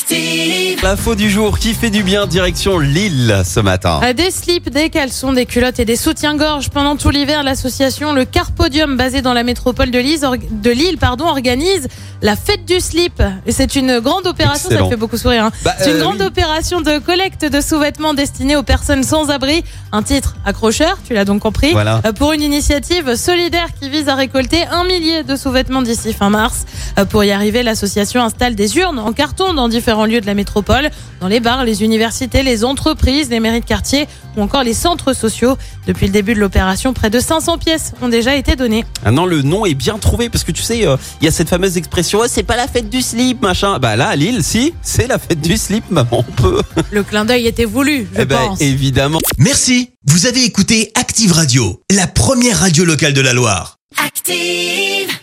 Active. L'info du jour qui fait du bien direction Lille ce matin. Euh, Des slips, des caleçons, des culottes et des soutiens-gorge pendant tout l'hiver. L'association Le Carpodium, basée dans la métropole de Lille, or- de Lille pardon, organise la fête du slip. Et c'est une grande opération, ça me fait beaucoup sourire. hein. Bah, c'est une euh, grande oui. opération de collecte de sous-vêtements destinés aux personnes sans abri. Un titre accrocheur, tu l'as donc compris. Voilà. Euh, Pour une initiative solidaire qui vise à récolter un millier de sous-vêtements d'ici fin mars. Euh, Pour y arriver, l'association installe des urnes en carton dans différents lieux de la métropole, dans les bars, les universités, les entreprises, les mairies de quartier ou encore les centres sociaux. Depuis le début de l'opération, près de 500 pièces ont déjà été données. Ah non, le nom est bien trouvé parce que tu sais, euh, il y a cette fameuse expression, Oh, c'est pas la fête du slip, machin. Bah là, à Lille, si, c'est la fête du slip, maman, on peut. Le clin d'œil était voulu, je Eh ben, pense. évidemment. Merci, vous avez écouté Active Radio, la première radio locale de la Loire. Active.